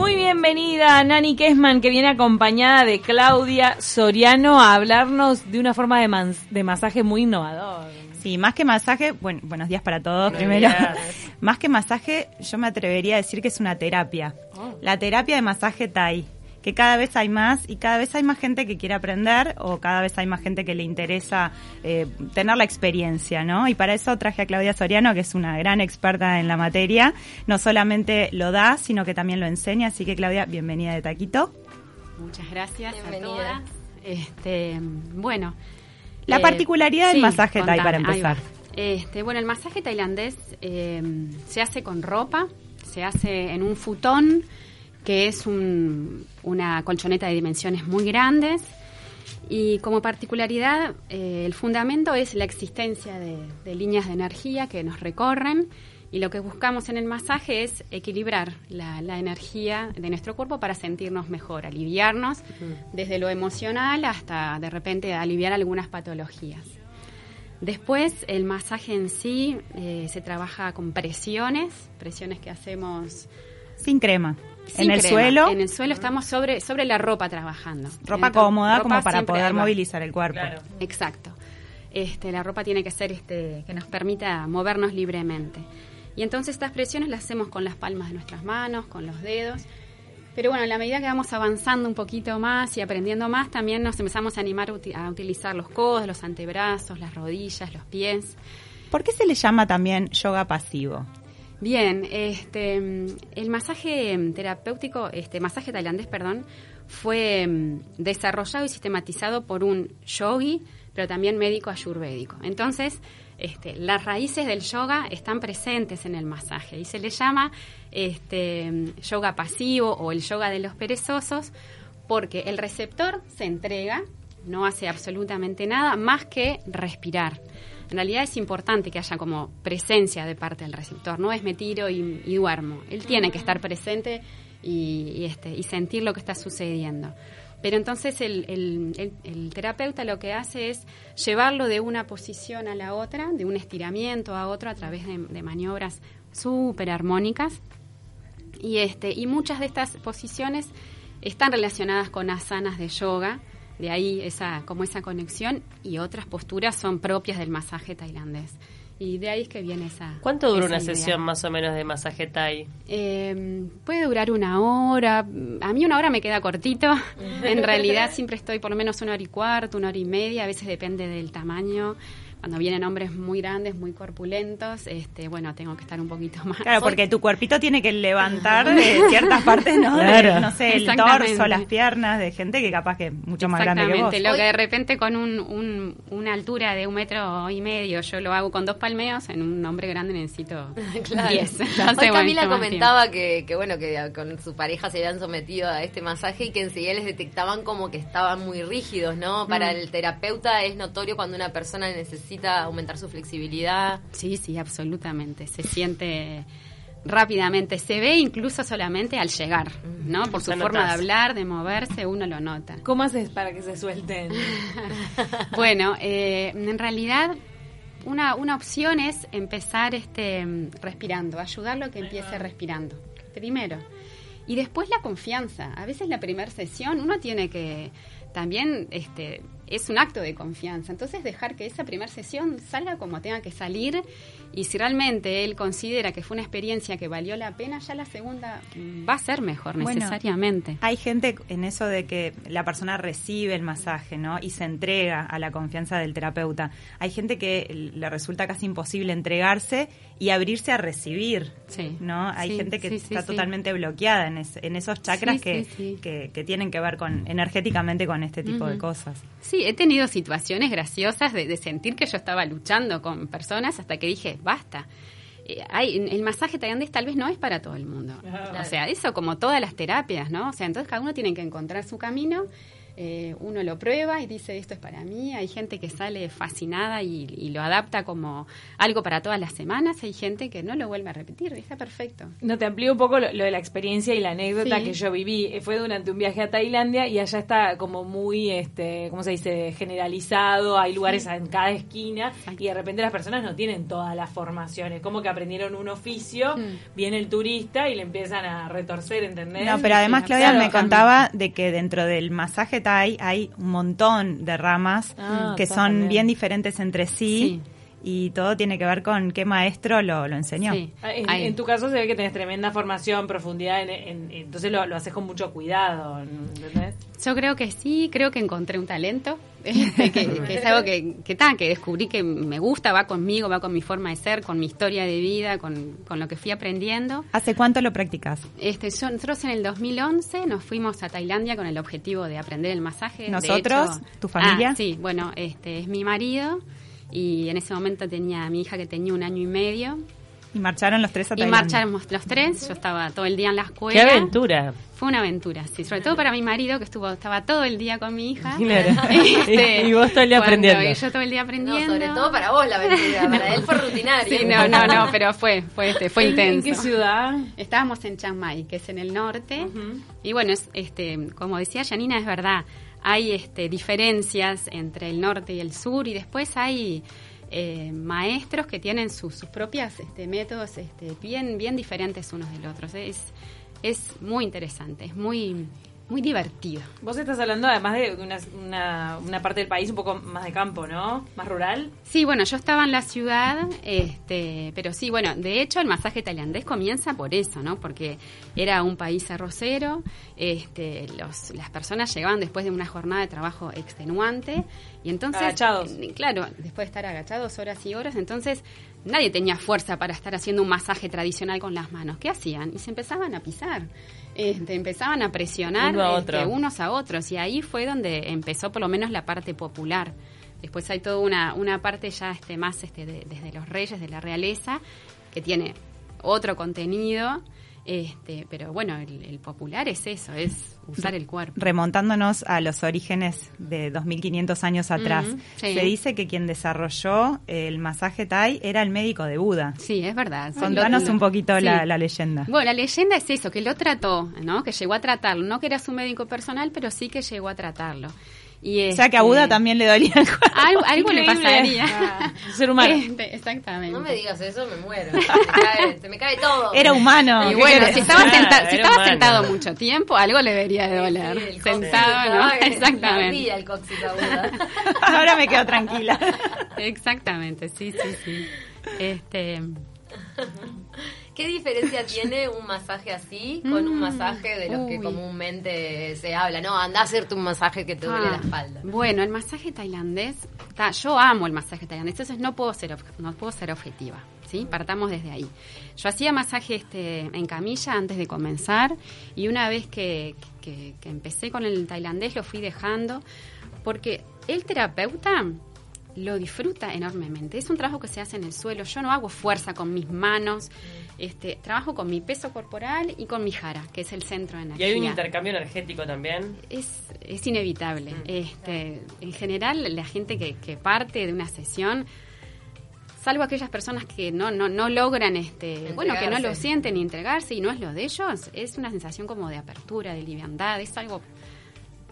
Muy bienvenida Nani Kesman, que viene acompañada de Claudia Soriano a hablarnos de una forma de, masaje muy innovador. Sí, más que masaje, bueno, buenos días para todos primero. más que masaje, yo me atrevería a decir que es una terapia. La terapia de masaje Thai, que cada vez hay más y cada vez hay más gente que quiere aprender o cada vez hay más gente que le interesa eh, tener la experiencia, ¿no? Y para eso traje a Claudia Soriano, que es una gran experta en la materia. No solamente lo da, sino que también lo enseña. Así que Claudia, bienvenida de Taquito. Muchas gracias a todas. Este, bueno, La eh, particularidad del sí, masaje Thai para contame, ahí va. empezar. Este, bueno, el masaje tailandés eh, se hace con ropa, se hace en un futón, que es un- una colchoneta de dimensiones muy grandes. Y como particularidad, eh, el fundamento es la existencia de, de líneas de energía que nos recorren. Y lo que buscamos en el masaje es equilibrar la, la energía de nuestro cuerpo para sentirnos mejor, aliviarnos desde lo emocional hasta de repente aliviar algunas patologías. Después, el masaje en sí eh, se trabaja con presiones, presiones que hacemos Sin crema. Sin en el crema. suelo, En el suelo estamos sobre, sobre la ropa trabajando. ropa Entonces, cómoda ropa como para poder movilizar el cuerpo. Exacto. Este, la ropa tiene que ser este, que nos permita movernos libremente. Y entonces estas presiones las hacemos con las palmas de nuestras manos, con los dedos. Pero bueno, a la medida que vamos avanzando un poquito más y aprendiendo más, también nos empezamos a animar a utilizar los codos, los antebrazos, las rodillas, los pies. ¿Por qué se le llama también yoga pasivo? Bien, este, el masaje mm, terapéutico, este masaje tailandés, perdón, fue mm, desarrollado y sistematizado por un yogi, pero también médico ayurvédico. Entonces, este, las raíces del yoga están presentes en el masaje y se le llama este, mm, yoga pasivo o el yoga de los perezosos porque el receptor se entrega, no hace absolutamente nada más que respirar. En realidad es importante que haya como presencia de parte del receptor, no es me tiro y, y duermo. Él tiene que estar presente y, y, este, y sentir lo que está sucediendo. Pero entonces el, el- el- el terapeuta lo que hace es llevarlo de una posición a la otra, de un estiramiento a otro a través de, de maniobras súper armónicas. Y, este, y muchas de estas posiciones están relacionadas con asanas de yoga, de ahí esa, como esa conexión, y otras posturas son propias del masaje tailandés. Y de ahí es que viene esa. ¿Cuánto dura esa una idea. sesión más o menos de masaje Thai? Eh, puede durar una hora. A mí una hora me queda cortito. En realidad siempre estoy por lo menos una hora y cuarto, una hora y media. A veces depende del tamaño. Cuando vienen hombres muy grandes, muy corpulentos, este, bueno, tengo que estar un poquito más. Claro, porque tu cuerpito tiene que levantar de ciertas partes, ¿no? De, Claro. no sé, el torso, las piernas, de gente que capaz que es mucho más grande que vos. Exactamente, lo que de repente con un, un- una altura de un metro y medio yo lo hago con dos palmeos, en un hombre grande necesito Claro. diez. Hoy Entonces, bueno, Camila comentaba que, que bueno que con su pareja se habían sometido a este masaje y que enseguida les detectaban como que estaban muy rígidos, ¿no? Para Mm. el terapeuta es notorio cuando una persona necesita aumentar su flexibilidad. Sí, sí, absolutamente. Se siente rápidamente, se ve incluso solamente al llegar, ¿no? Por su forma de hablar, de moverse, uno lo nota. ¿Cómo haces para que se suelten? Bueno, eh, en realidad una, una opción es empezar este respirando, ayudarlo a que empiece respirando. Primero. Y después la confianza. A veces la primera sesión uno tiene que también este es un acto de confianza. Entonces dejar que esa primera sesión salga como tenga que salir y si realmente él considera que fue una experiencia que valió la pena, ya la segunda va a ser mejor Bueno, necesariamente. Hay gente en eso de que la persona recibe el masaje, ¿no? Y se entrega a la confianza del terapeuta. Hay gente que le resulta casi imposible entregarse y abrirse a recibir, Sí. ¿no? Hay Sí, gente que sí, está totalmente bloqueada en, es- en esos chakras que. Que, que tienen que ver con energéticamente con este tipo de cosas. Sí, he tenido situaciones graciosas de, de sentir que yo estaba luchando con personas hasta que dije, basta. Eh, hay, el masaje tailandés tal vez no es para todo el mundo. O sea, eso como todas las terapias, ¿no? O sea, entonces cada uno tiene que encontrar su camino eh, uno lo prueba y dice esto es para mí, hay gente que sale fascinada y, y lo adapta como algo para todas las semanas, hay gente que no lo vuelve a repetir, está perfecto. No te amplío un poco lo, lo de la experiencia y la anécdota Sí. que yo viví. Eh, Fue durante un viaje a Tailandia y allá está como muy, este, ¿cómo se dice? Generalizado. Hay lugares en cada esquina y de repente las personas no tienen todas las formaciones. Como que aprendieron un oficio, Mm. viene el turista y le empiezan a retorcer, ¿entendés? No, pero además Claudia claro, me contaba de que dentro del masaje Thai hay un montón de ramas Ah, que son bien diferentes entre sí, Sí. Y todo tiene que ver con qué maestro lo, lo enseñó. Sí. Ah, En, tu caso se ve que tenés tremenda formación, profundidad, en, en- entonces lo, lo haces con mucho cuidado, ¿entendés? Yo creo que sí, creo que encontré un talento, este, que, que es algo que, que, ta, que descubrí que me gusta, va conmigo, va con mi forma de ser, con mi historia de vida, con, con lo que fui aprendiendo. ¿Hace cuánto lo practicas? Este, yo- nosotros en el 2011 nos fuimos a Tailandia con el objetivo de aprender el masaje. De ¿Nosotros? hecho- ¿Tu familia? Ah, sí, bueno, este es mi marido y en ese momento tenía a mi hija que tenía un año y medio Y marcharon los tres a y marchamos los tres. Yo estaba todo el día en la ¡Qué escuela. aventura! Fue una aventura, sí, sobre todo para mi marido que estuvo estaba todo el día con mi hija. Claro. Este, Y vos todo el día cuando- aprendiendo. Y yo todo el día No, aprendiendo. sobre todo para vos la aventura, para él fue rutinario. Sí, no, no, no, pero fue, fue, este, fue ¿En- intenso. ¿En qué ciudad? Estábamos en Chiang Mai, que es en el norte, y bueno, es, este, como decía Janina, es verdad, hay este, diferencias entre el norte y el sur, y después hay eh, maestros que tienen sus, sus propias este, métodos este, bien, bien diferentes unos del otro. Es, es muy interesante, es muy, muy divertido. Vos estás hablando además de una, una, una parte del país un poco más de campo, ¿no? Más rural. Sí, bueno, yo estaba en la ciudad, este, pero sí, bueno, de hecho el masaje tailandés comienza por eso, ¿no? Porque era un país arrocero, este, los, las personas llegaban después de una jornada de trabajo extenuante y entonces, Agachados. claro, después de estar agachados horas y horas, entonces nadie tenía fuerza para estar haciendo un masaje tradicional con las manos. ¿Qué hacían? Y se empezaban a pisar. Este, empezaban a presionar Uno a este, unos a otros y ahí fue donde empezó por lo menos la parte popular. Después hay toda una, una parte ya este, más este, de- desde los reyes, de la realeza, que tiene otro contenido, este, pero bueno, el, el popular es eso, es usar el cuerpo. Remontándonos a los orígenes de 2500 años atrás, sí. se dice que quien desarrolló el masaje Thai era el médico de Buda. Sí, es verdad. Contanos un poquito sí. la, la leyenda. Bueno, la leyenda es eso, que lo trató, ¿no? Que llegó a tratarlo. No que era su médico personal, pero sí que llegó a tratarlo. Y O sea que a este, Buda también le dolía el cuerpo. Algo, algo le pasaría. Ah, ser humano. Este, exactamente. No me digas eso, me muero. Se me cae, se me cae todo. Era humano. Y ¿qué bueno, si estaba, Claro, senta- si estaba sentado mucho tiempo, algo le debería de doler. Sí, el Sentado, ¿no? Exactamente. ardía el cóccix a Buda. Ahora me quedo tranquila. Exactamente, sí, sí, sí. Este, ¿Qué diferencia tiene un masaje así con un Mm, masaje de los que comúnmente se habla? No, anda a hacerte un masaje que te duele ah, la espalda. Bueno, el masaje tailandés, ta, yo amo el masaje tailandés, entonces no puedo ser, no puedo ser objetiva, ¿sí? Partamos desde ahí. Yo hacía masaje este, en camilla antes de comenzar y una vez que, que- que empecé con el tailandés lo fui dejando porque el terapeuta lo disfruta enormemente. Es un trabajo que se hace en el suelo. Yo no hago fuerza con mis manos. Este, trabajo con mi peso corporal y con mi jara, que es el centro de Y energía hay un intercambio energético también. es, es inevitable. Este, en general, la gente que, que parte de una sesión, salvo aquellas personas que no, no, no logran, este, bueno, que no lo sienten ni entregarse y no es lo de ellos, es una sensación como de apertura, de liviandad, es algo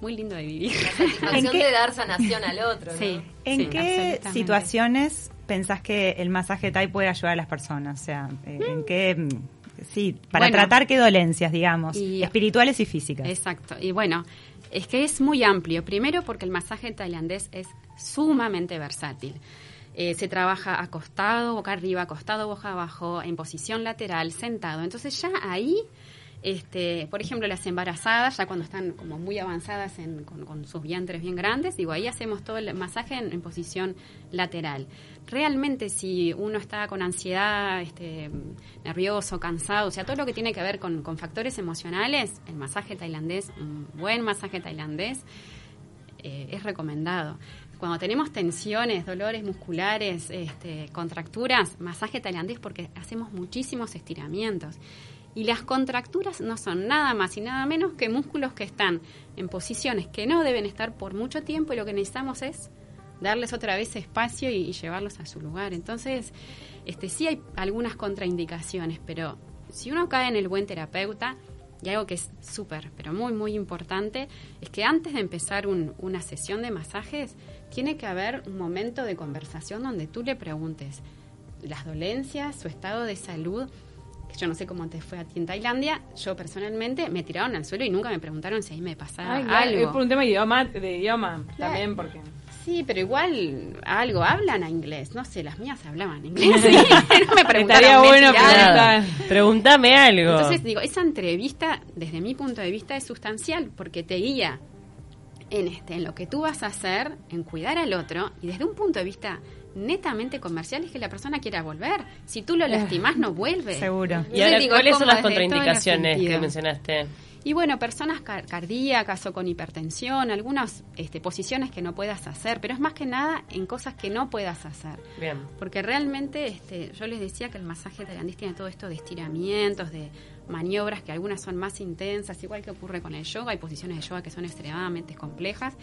muy lindo de vivir. La satisfacción ¿En qué- de dar sanación al otro. ¿En sí, qué situaciones pensás que el masaje Thai puede ayudar a las personas? O sea, eh, ¿en qué... mm, Sí, para Bueno. tratar qué dolencias, digamos, Y- espirituales y físicas. Exacto. Y bueno, es que es muy amplio. Primero porque el masaje tailandés es sumamente versátil. Eh, se trabaja acostado, boca arriba, acostado, boca abajo, en posición lateral, sentado. Entonces ya ahí, este, por ejemplo, las embarazadas, ya cuando están como muy avanzadas en- con, con sus vientres bien grandes, digo, ahí hacemos todo el masaje en, en posición lateral. Realmente si uno está con ansiedad, este, nervioso, cansado, o sea, todo lo que tiene que ver con, factores emocionales, el masaje tailandés, un buen masaje tailandés, eh, es recomendado. Cuando tenemos tensiones, dolores musculares, este, contracturas, masaje tailandés porque hacemos muchísimos estiramientos. Y las contracturas no son nada más y nada menos que músculos que están en posiciones que no deben estar por mucho tiempo y lo que necesitamos es darles otra vez espacio y, y llevarlos a su lugar. Entonces, este sí hay algunas contraindicaciones, pero si uno cae en el buen terapeuta, y algo que es súper, pero muy, muy importante, es que antes de empezar un- una sesión de masajes, tiene que haber un momento de conversación donde tú le preguntes las dolencias, su estado de salud, que yo no sé cómo te fue a ti en Tailandia, yo personalmente me tiraron al suelo y nunca me preguntaron si ahí me pasaba Ay, algo. Es por un tema de idioma, de idioma Claro. también, porque... Sí, pero igual algo hablan a inglés. No sé, las mías hablaban inglés. Sí, no me preguntaron. Bueno. Pregúntame algo. Entonces digo, esa entrevista, desde mi punto de vista, es sustancial porque te guía en este, en lo que tú vas a hacer, en cuidar al otro, y desde un punto de vista netamente comercial es que la persona quiera volver. Si tú lo lastimas, no vuelve. Seguro. y ahora, digo, ¿cuáles son las contraindicaciones que mencionaste? Y bueno, personas car- cardíacas o con hipertensión, algunas este, posiciones que no puedas hacer, pero es más que nada en cosas que no puedas hacer. Bien. Porque realmente este, yo les decía que el masaje tailandés tiene todo esto de estiramientos, de maniobras que algunas son más intensas, igual que ocurre con el yoga. Hay posiciones de yoga que son extremadamente complejas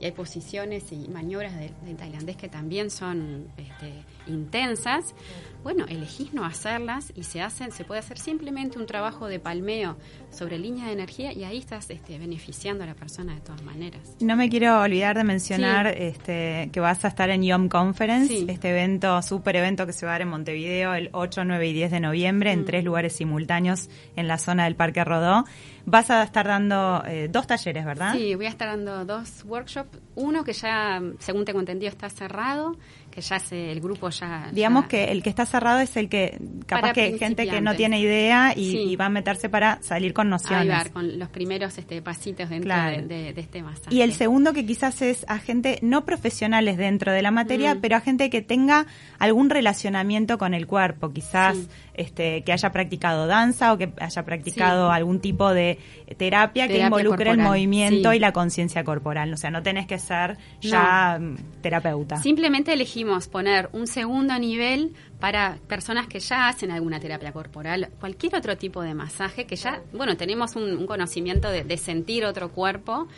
y hay posiciones y maniobras del del tailandés que también son este, intensas. Bueno, elegís no hacerlas y se hacen, se puede hacer simplemente un trabajo de palmeo sobre línea de energía y ahí estás este, beneficiando a la persona de todas maneras. No me quiero olvidar de mencionar Sí. este, que vas a estar en YOM Conference, Sí. este evento, super evento que se va a dar en Montevideo el 8, 9 y 10 de noviembre Mm. en tres lugares simultáneos en la zona del Parque Rodó. Vas a estar dando eh, dos talleres, ¿verdad? Sí, voy a estar dando dos workshops. Uno que ya, según tengo entendido, está cerrado, que ya se, el grupo ya... Digamos ya- que el que está cerrado es el que capaz Para que gente que no tiene idea y, Sí. y va a meterse para salir con nociones. con los primeros este, pasitos dentro Claro. de, de- de este masaje. Y el segundo que quizás es a gente no profesionales dentro de la materia, Mm. pero a gente que tenga algún relacionamiento con el cuerpo, quizás Sí. este, que haya practicado danza o que haya practicado Sí. algún tipo de terapia, que involucre el movimiento y la conciencia corporal. O sea, no tenés que ser ya mm, terapeuta. Simplemente elegimos poner un segundo nivel para personas que ya hacen alguna terapia corporal, cualquier otro tipo de masaje, que ya, bueno, tenemos un, conocimiento de, sentir otro cuerpo.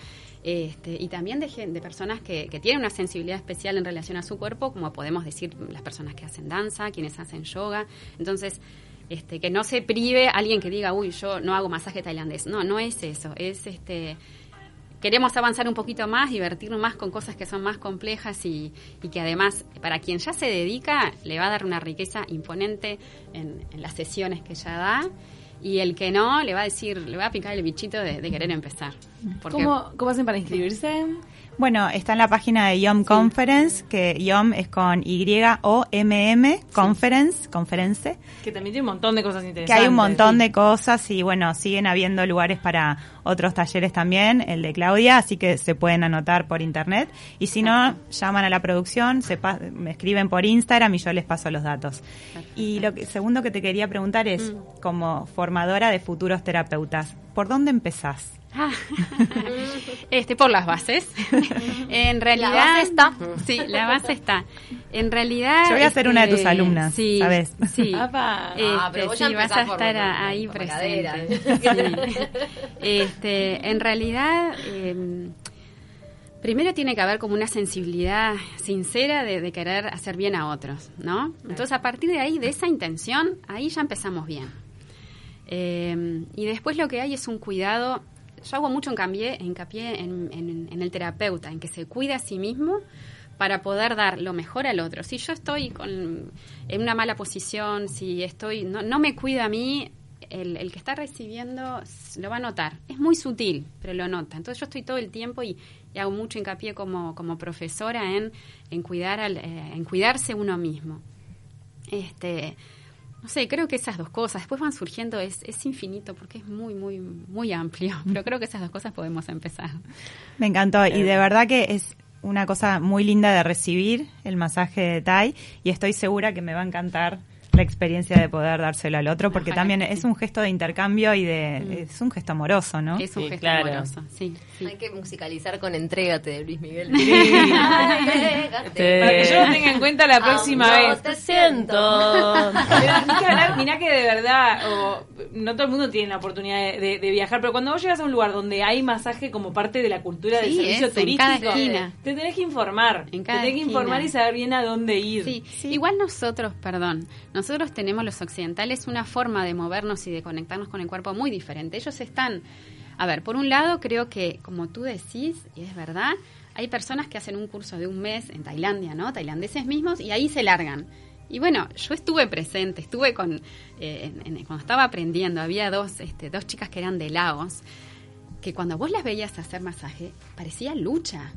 Este, y también de, de personas que, tienen una sensibilidad especial en relación a su cuerpo, como podemos decir las personas que hacen danza, quienes hacen yoga. Entonces, este, que no se prive alguien que diga, uy, yo no hago masaje tailandés. No, no es eso. Es este queremos avanzar un poquito más, divertirnos más con cosas que son más complejas y, que además para quien ya se dedica le va a dar una riqueza imponente en, en las sesiones que ya da y el que no le va a decir, le va a picar el bichito de, querer empezar. ¿Cómo, ¿Cómo hacen para inscribirse? Bueno, está en la página de YOM Conference, que YOM es con Y-O-M-M, Conference, conference, Que también tiene un montón de cosas que interesantes. hay un montón sí. de cosas y bueno, siguen habiendo lugares para otros talleres también, el de Claudia, así que se pueden anotar por internet y si no, llaman a la producción, se pa- me escriben por Instagram y yo les paso los datos. Y lo que, segundo que te quería preguntar es, como formadora de futuros terapeutas, ¿por dónde empezás? Ah, este, por las bases. en realidad. base está. Sí, la base está. En realidad. Yo voy a ser una de tus este, alumnas, sí, ¿sabes? Sí. Apa. Ah, Este, pero ya sí, vas a estar por- ahí por presente. Sí. Este, en realidad. eh, Primero tiene que haber como una sensibilidad sincera de, de querer hacer bien a otros, ¿no? Entonces a partir de ahí, de esa intención, ahí ya empezamos bien. Eh, y después lo que hay es un cuidado. Yo hago mucho hincapié, hincapié en, en- en el terapeuta, en que se cuide a sí mismo para poder dar lo mejor al otro. Si yo estoy con, en una mala posición, si estoy no, no me cuido a mí, el, que está recibiendo lo va a notar. Es muy sutil, pero lo nota. Entonces yo estoy todo el tiempo y, y hago mucho hincapié como, como profesora en, en, cuidar al, eh, en cuidarse uno mismo. Este, no sé, creo que esas dos cosas, después van surgiendo, es, es infinito porque es muy, muy, muy amplio, pero creo que esas dos cosas podemos empezar. Me encantó y de verdad que es una cosa muy linda de recibir el masaje de Thai y estoy segura que me va a encantar la experiencia de poder dárselo al otro porque Ojalá también es sí. un gesto de intercambio y de Mm. es un gesto amoroso, ¿no? Es un Sí, gesto claro. amoroso, sí, sí. Hay que musicalizar con Entrégate de Luis Miguel. Te- Para que yo lo tenga en cuenta la próxima Aún no vez. Te siento. Pero hay que hablar, mirá que de verdad, o, no todo el mundo tiene la oportunidad de, de- de viajar, pero cuando vos llegas a un lugar donde hay masaje como parte de la cultura del Sí, servicio es, en cada turístico, esquina. te tenés que informar. En te tenés que esquina. informar y saber bien a dónde ir. Sí. igual nosotros, perdón, nosotros tenemos los occidentales una forma de movernos y de conectarnos con el cuerpo muy diferente. Ellos están, a ver, por un lado creo que, como tú decís, y es verdad, hay personas que hacen un curso de un mes en Tailandia, ¿no? Tailandeses mismos, y ahí se largan. Y bueno, yo estuve presente, estuve con, eh, cuando estaba aprendiendo, había dos, este, dos chicas que eran de Laos, que cuando vos las veías hacer masaje, parecía lucha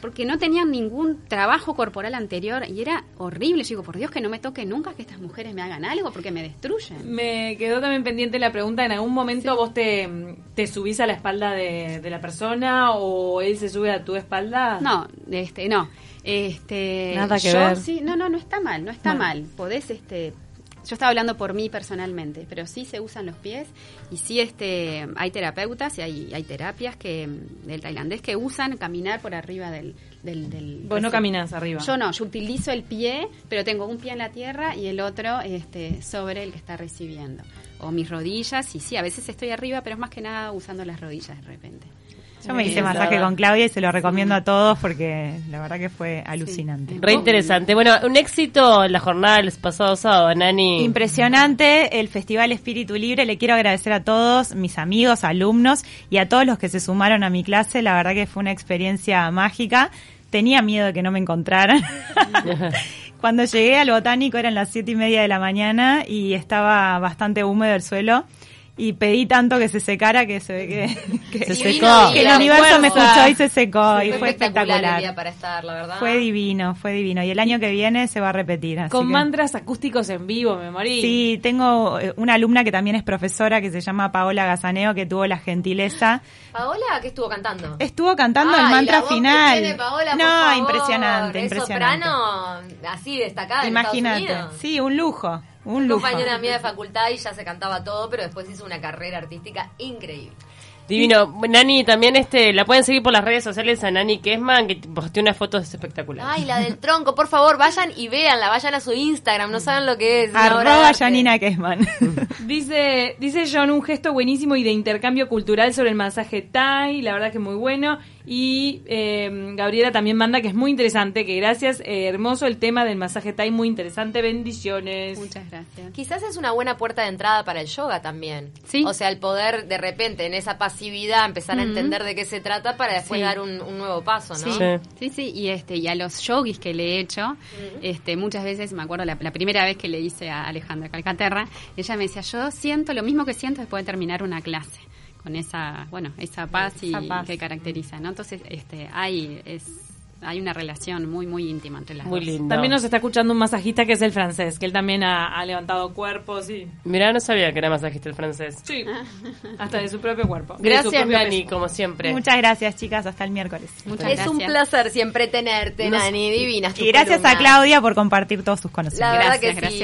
porque no tenían ningún trabajo corporal anterior y era horrible. Yo digo, por Dios que no me toque nunca que estas mujeres me hagan algo porque me destruyen. Me quedó también pendiente la pregunta, ¿en algún momento vos te, te subís a la espalda de, de la persona o él se sube a tu espalda? No, este, no. Este, Nada que yo, ver. Sí, no, no, no está mal, no está Bueno. mal. Podés, este, yo estaba hablando por mí personalmente, pero sí se usan los pies y sí, este, hay terapeutas y hay, hay terapias que del tailandés que usan caminar por arriba del, del, del Vos no caminás arriba. Yo no, yo utilizo el pie, pero tengo un pie en la tierra y el otro este, sobre el que está recibiendo. O mis rodillas, y sí, a veces estoy arriba, pero es más que nada usando las rodillas de repente. Yo me hice masaje con Claudia y se lo recomiendo a todos porque la verdad que fue alucinante. Re interesante. Bueno, un éxito en la jornada del pasado sábado, Nani. Impresionante el Festival Espíritu Libre. Le quiero agradecer a todos mis amigos, alumnos y a todos los que se sumaron a mi clase. La verdad que fue una experiencia mágica. Tenía miedo de que no me encontraran. Cuando llegué al botánico eran las siete y media de la mañana y estaba bastante húmedo el suelo. Y pedí tanto que se secara que se ve que, que, Se secó. que el universo me escuchó y se secó y Fue fue espectacular el espectacular. día para estar, la verdad. Fue divino, fue divino. Y el año que viene se va a repetir. así Con que- mantras acústicos en vivo, me morí. Sí, tengo eh, una alumna que también es profesora que se llama Paola Gazaneo que tuvo la gentileza. Paola, ¿qué estuvo cantando? Estuvo cantando el la mantra voz que final. tiene Paola, por no, favor. impresionante, Es impresionante. soprano así destacada Imagínate. Sí, un lujo, un lujo. compañera mía de facultad y ya se cantaba todo, pero después hizo una carrera artística increíble. Divino. Nani, también este la pueden seguir por las redes sociales a Nani Kesman, que posteó unas fotos espectaculares. Ay, la del tronco, por favor, vayan y véanla, vayan a su Instagram, no saben lo que es. Arroba. Janina Kesman. Dice, dice John un gesto buenísimo y de intercambio cultural sobre el masaje Thai, la verdad que muy bueno. Y eh, Gabriela también manda que es muy interesante, que gracias, eh, hermoso el tema del masaje Thai, muy interesante, bendiciones. Muchas gracias. Quizás es una buena puerta de entrada para el yoga también. Sí. O sea, el poder de repente en esa pasividad empezar a entender de qué se trata para después Sí. dar un, un nuevo paso, ¿no? Sí, Sí. sí, sí, y este y a los yogis que le he hecho, este muchas veces me acuerdo la, la primera vez que le hice a Alejandra Calcaterra, ella me decía, "Yo siento lo mismo que siento después de terminar una clase." Con esa, bueno, esa paz y paz. que caracteriza, ¿no? Entonces, este hay es hay una relación muy muy íntima entre las Muy dos. lindo. También nos está escuchando un masajista que es el francés, que él también ha, ha levantado cuerpos y... Mirá, no sabía que era masajista el francés. Sí, hasta de su propio cuerpo. Gracias, propio Nani, peso. como siempre. Muchas gracias, chicas. Hasta el miércoles. Muchas Es gracias. un placer siempre tenerte, Nani, divinas. Y gracias a. Claudia por compartir todos sus conocimientos. La verdad Gracias, que sí. gracias.